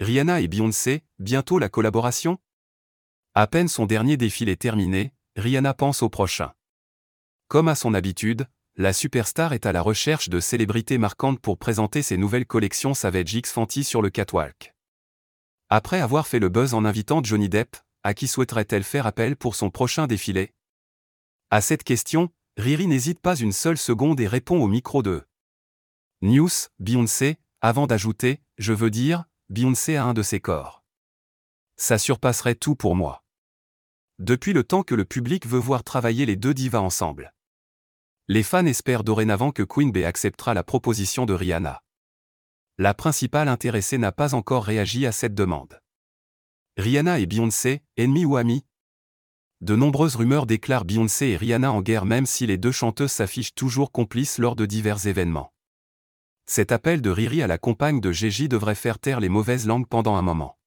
Rihanna et Beyoncé, bientôt la collaboration? À peine son dernier défilé terminé, Rihanna pense au prochain. Comme à son habitude, la superstar est à la recherche de célébrités marquantes pour présenter ses nouvelles collections Savage X Fenty sur le catwalk. Après avoir fait le buzz en invitant Johnny Depp, à qui souhaiterait-elle faire appel pour son prochain défilé? À cette question, Riri n'hésite pas une seule seconde et répond au micro de News, Beyoncé, avant d'ajouter, je veux dire, Beyoncé a un de ses corps. Ça surpasserait tout pour moi. Depuis le temps que le public veut voir travailler les deux divas ensemble. Les fans espèrent dorénavant que Queen Bey acceptera la proposition de Rihanna. La principale intéressée n'a pas encore réagi à cette demande. Rihanna et Beyoncé, ennemis ou amis De nombreuses rumeurs déclarent Beyoncé et Rihanna en guerre même si les deux chanteuses s'affichent toujours complices lors de divers événements. Cet appel de Riri à la compagne de Gigi devrait faire taire les mauvaises langues pendant un moment.